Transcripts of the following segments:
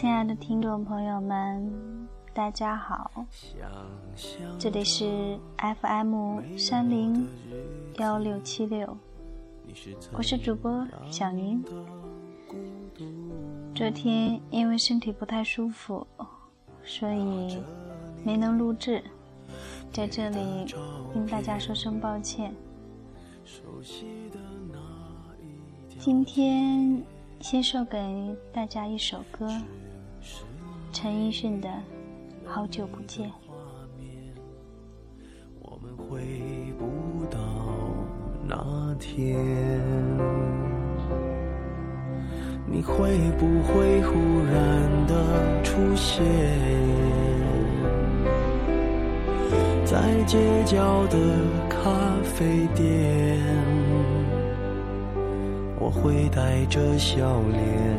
亲爱的听众朋友们，大家好，这里是 FM 三零幺六七六，我是主播小宁。昨天因为身体不太舒服，所以没能录制，在这里跟大家说声抱歉。今天先送给大家一首歌，陈奕迅的《好久不见》。我们回不到那天，你会不会忽然的出现在街角的咖啡店？我会带着笑脸，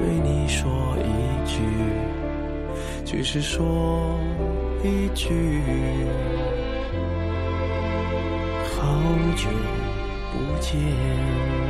对你说一句，只是说一句，好久不见。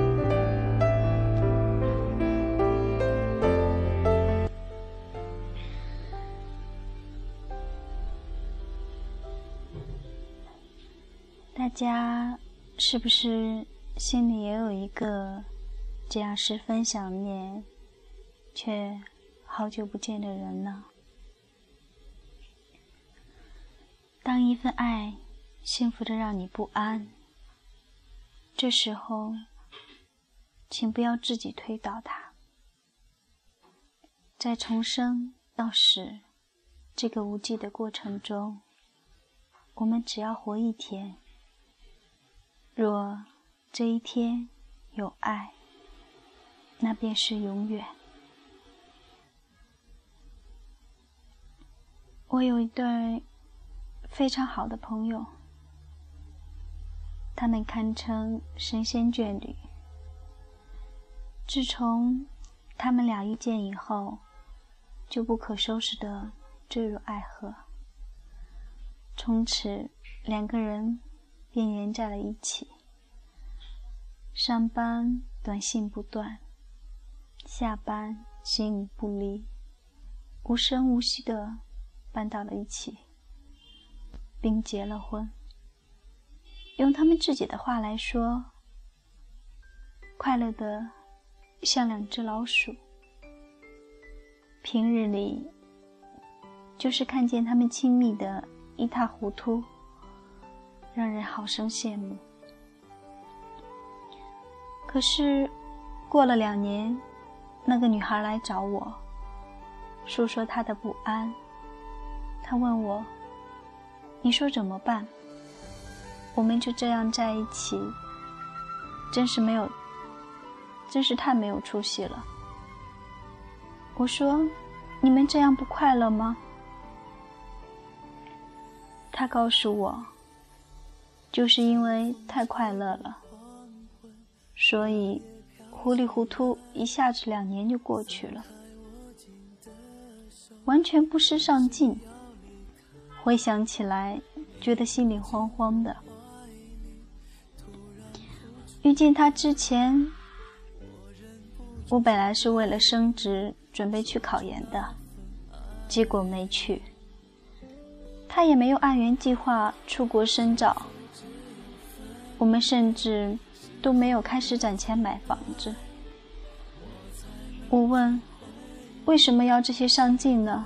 家是不是心里也有一个这样十分想念却好久不见的人呢？当一份爱幸福的让你不安，这时候，请不要自己推倒它，在重生到死这个无际的过程中，我们只要活一天。若这一天有爱，那便是永远。我有一对非常好的朋友，他们堪称神仙眷侣。自从他们俩遇见以后，就不可收拾的坠入爱河，从此两个人。便粘在了一起，上班短信不断，下班形影不离，无声无息的搬到了一起，并结了婚。用他们自己的话来说，快乐的像两只老鼠，平日里就是看见他们亲密的一塌糊涂，让人好生羡慕。可是，过了两年，那个女孩来找我，诉说她的不安。她问我：“你说怎么办？我们就这样在一起，真是没有，真是太没有出息了。”我说：“你们这样不快乐吗？”他告诉我：“就是因为太快乐了，所以糊里糊涂一下子两年就过去了，完全不思上进。回想起来，觉得心里慌慌的。遇见他之前，我本来是为了升职。”准备去考研的，结果没去。他也没有按原计划出国深造。我们甚至都没有开始攒钱买房子。我问：“为什么要这些上进呢？”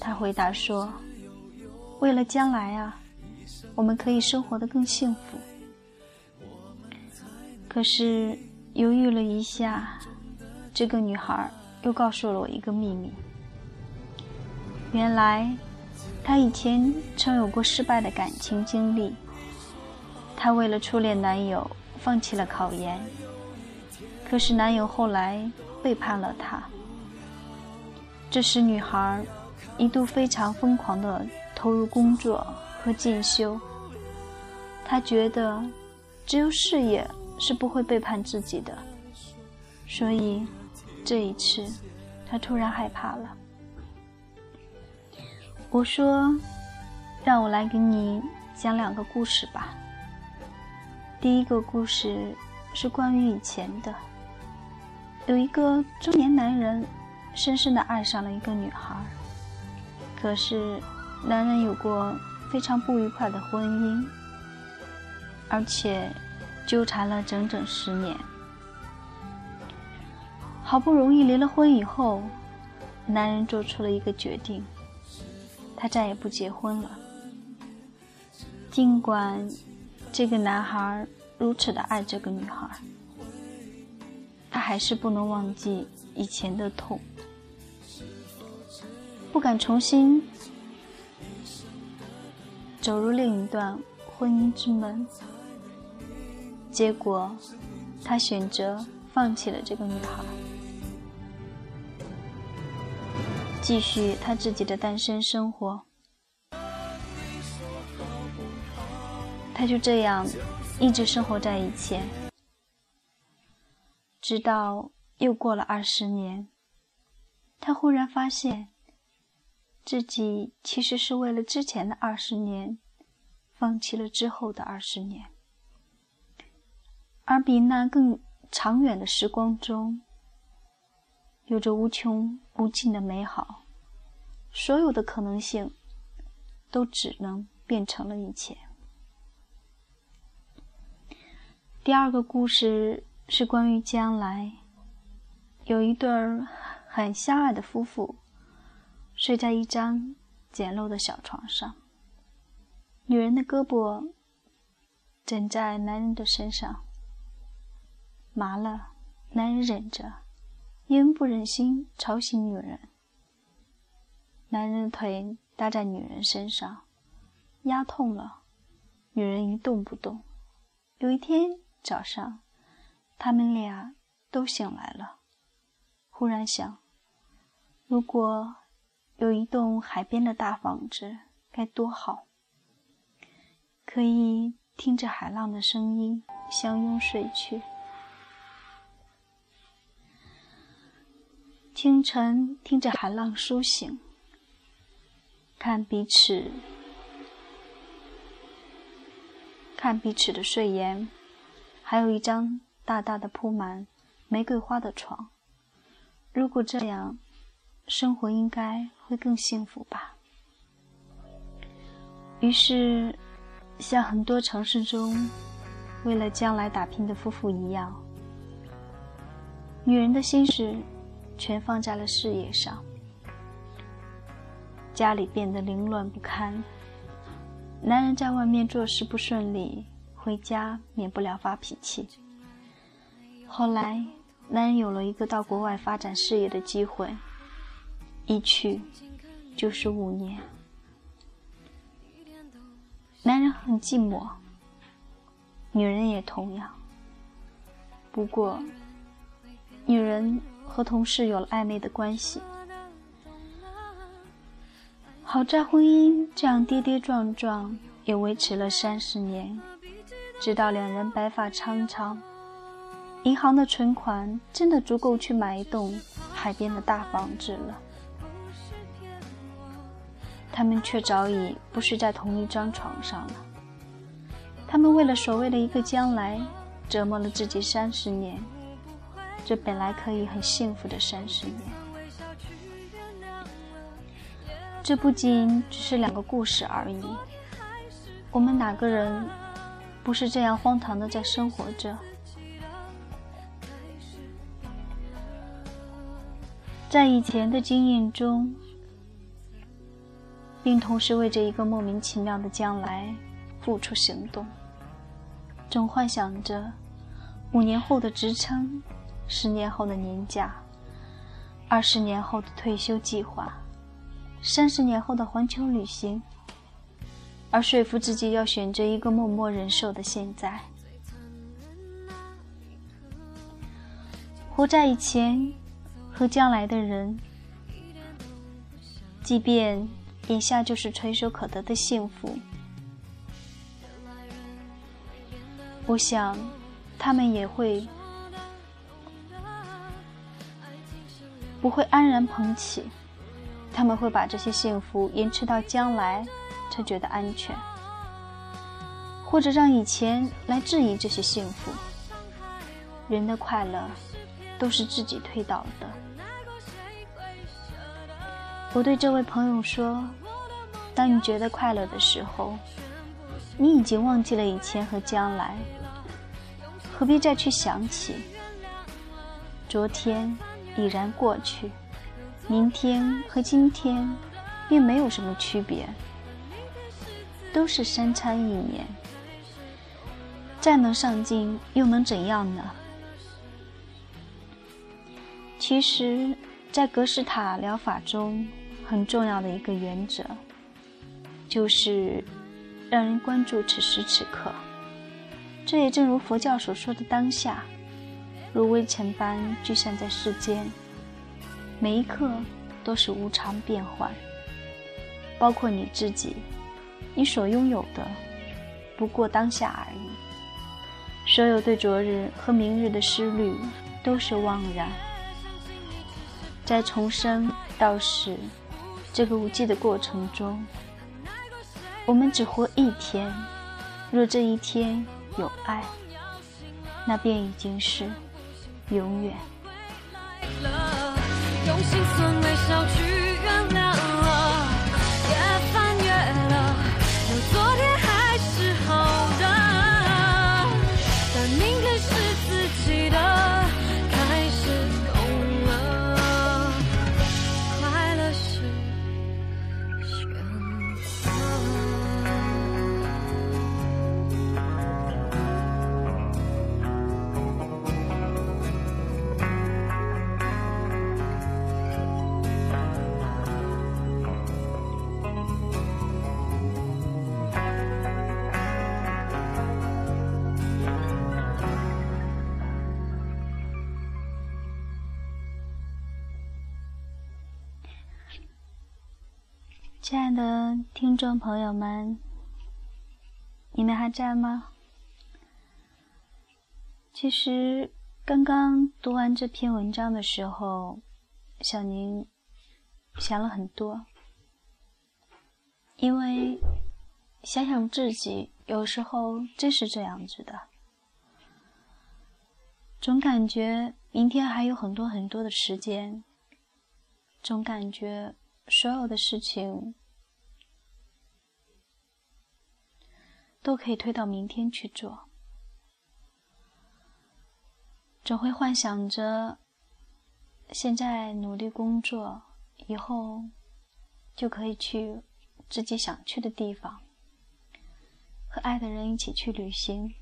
他回答说：“为了将来啊，我们可以生活的更幸福。”可是犹豫了一下。这个女孩又告诉了我一个秘密。原来，她以前曾有过失败的感情经历。她为了初恋男友放弃了考研，可是男友后来背叛了她。这时，女孩一度非常疯狂地投入工作和进修。她觉得，只有事业是不会背叛自己的，所以。这一次，她突然害怕了。我说：“让我来给你讲两个故事吧。第一个故事是关于以前的。有一个中年男人，深深的爱上了一个女孩。可是，男人有过非常不愉快的婚姻，而且纠缠了整整十年。”好不容易离了婚以后，男人做出了一个决定，他再也不结婚了。尽管这个男孩如此的爱这个女孩，他还是不能忘记以前的痛，不敢重新走入另一段婚姻之门。结果，他选择放弃了这个女孩。继续他自己的单身生活，他就这样一直生活在以前，直到又过了二十年，他忽然发现，自己其实是为了之前的二十年，放弃了之后的二十年，而比那更长远的时光中。有着无穷无尽的美好，所有的可能性都只能变成了一切。第二个故事是关于将来，有一对儿很相爱的夫妇，睡在一张简陋的小床上，女人的胳膊枕在男人的身上，麻了，男人忍着。因不忍心吵醒女人，男人的腿搭在女人身上，压痛了，女人一动不动。有一天早上，他们俩都醒来了，忽然想：如果有一栋海边的大房子，该多好！可以听着海浪的声音，相拥睡去。清晨，听着海浪苏醒，看彼此，看彼此的睡颜，还有一张大大的铺满玫瑰花的床。如果这样，生活应该会更幸福吧。于是，像很多城市中为了将来打拼的夫妇一样，女人的心事。全放在了事业上，家里变得凌乱不堪。男人在外面做事不顺利，回家免不了发脾气。后来，男人有了一个到国外发展事业的机会，一去就是五年。男人很寂寞，女人也同样。不过，女人和同事有了暧昧的关系。好在婚姻这样跌跌撞撞也维持了三十年，直到两人白发苍苍，银行的存款真的足够去买一栋海边的大房子了。他们却早已不是在同一张床上了。他们为了所谓的一个将来，折磨了自己三十年，这本来可以很幸福的三十年。这不仅只是两个故事而已。我们哪个人不是这样荒唐的在生活着？在以前的经验中，并同时为这一个莫名其妙的将来付出行动，总幻想着五年后的职称、十年后的年假、二十年后的退休计划。三十年后的环球旅行，而说服自己要选择一个默默忍受的现在，活在以前和将来的人，即便眼下就是垂手可得的幸福，我想他们也会不会安然捧起。他们会把这些幸福延迟到将来，才觉得安全，或者让以前来质疑这些幸福。人的快乐都是自己推倒的。我对这位朋友说：“当你觉得快乐的时候，你已经忘记了以前和将来，何必再去想起？昨天已然过去。”明天和今天，并没有什么区别，都是三餐一年。再能上进，又能怎样呢？其实，在格式塔疗法中，很重要的一个原则，就是让人关注此时此刻。这也正如佛教所说的当下，如微尘般聚散在世间。每一刻都是无常变幻，包括你自己，你所拥有的不过当下而已。所有对昨日和明日的思虑都是妄然。在重生到死这个无际的过程中，我们只活一天。若这一天有爱，那便已经是永远。用心亲爱的听众朋友们，你们还在吗？其实刚刚读完这篇文章的时候，小宁想了很多，因为想想自己，有时候真是这样子的，总感觉明天还有很多很多的时间，总感觉所有的事情。都可以推到明天去做，总会幻想着现在努力工作，以后就可以去自己想去的地方，和爱的人一起去旅行。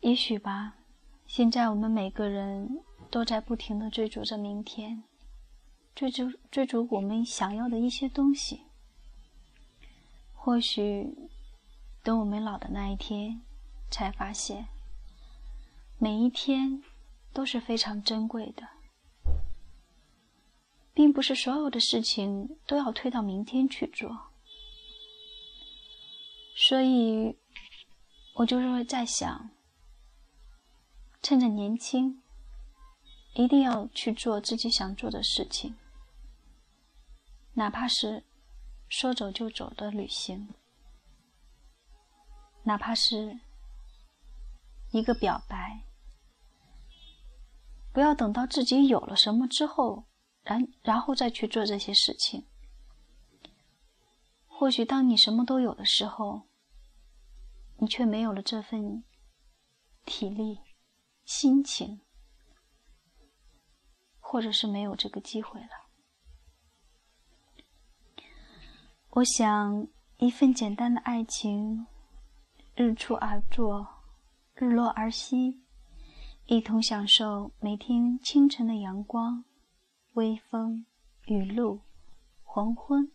也许吧，现在我们每个人都在不停的追逐着明天，追逐追逐我们想要的一些东西。或许，等我们老的那一天，才发现，每一天都是非常珍贵的，并不是所有的事情都要推到明天去做。所以，我就是会在想，趁着年轻，一定要去做自己想做的事情，哪怕是。说走就走的旅行，哪怕是一个表白，不要等到自己有了什么之后，然然后再去做这些事情。或许当你什么都有的时候，你却没有了这份体力、心情，或者是没有这个机会了。我想，一份简单的爱情，日出而作，日落而息，一同享受每天清晨的阳光、微风、雨露、黄昏。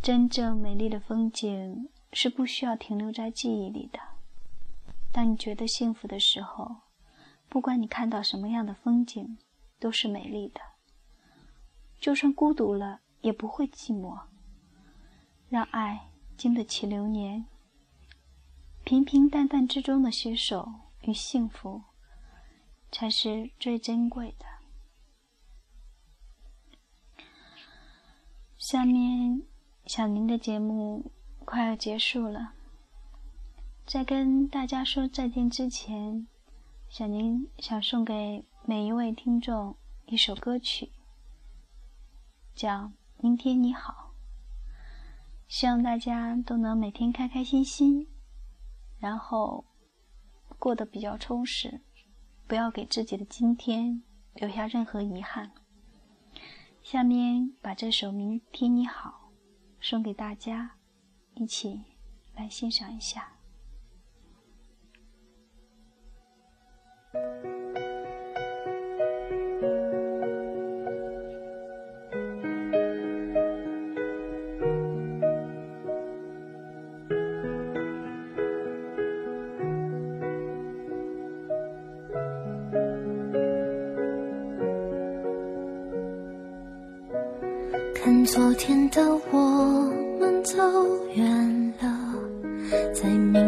真正美丽的风景是不需要停留在记忆里的。当你觉得幸福的时候，不管你看到什么样的风景，都是美丽的。就算孤独了。也不会寂寞。让爱经得起流年，平平淡淡之中的携手与幸福，才是最珍贵的。下面，小宁的节目快要结束了，在跟大家说再见之前，小宁想送给每一位听众一首歌曲，叫。明天你好，希望大家都能每天开开心心，然后过得比较充实，不要给自己的今天留下任何遗憾。下面把这首《明天你好》送给大家，一起来欣赏一下。才明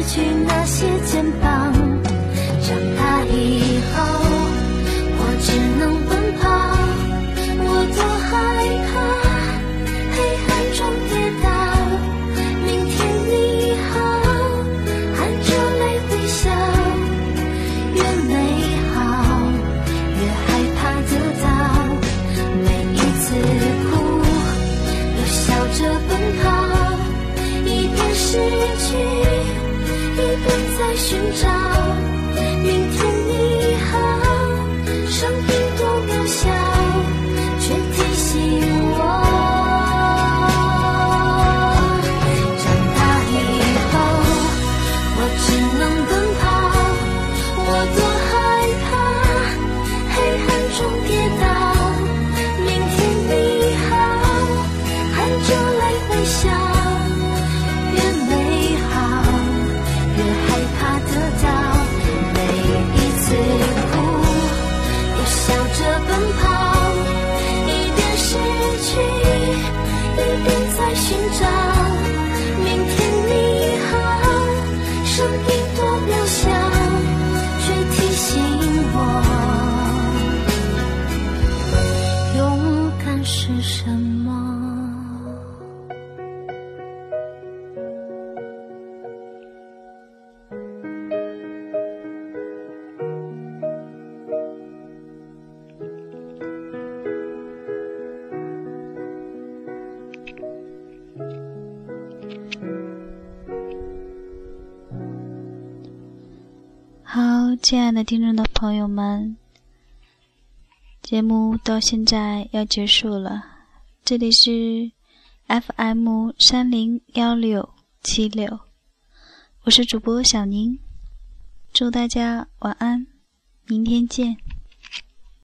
失去那些肩膀长大以后是什么？好亲爱的听众的朋友们节目到现在要结束了。这里是 fm 三零幺六七六。我是主播小宁。祝大家晚安明天见。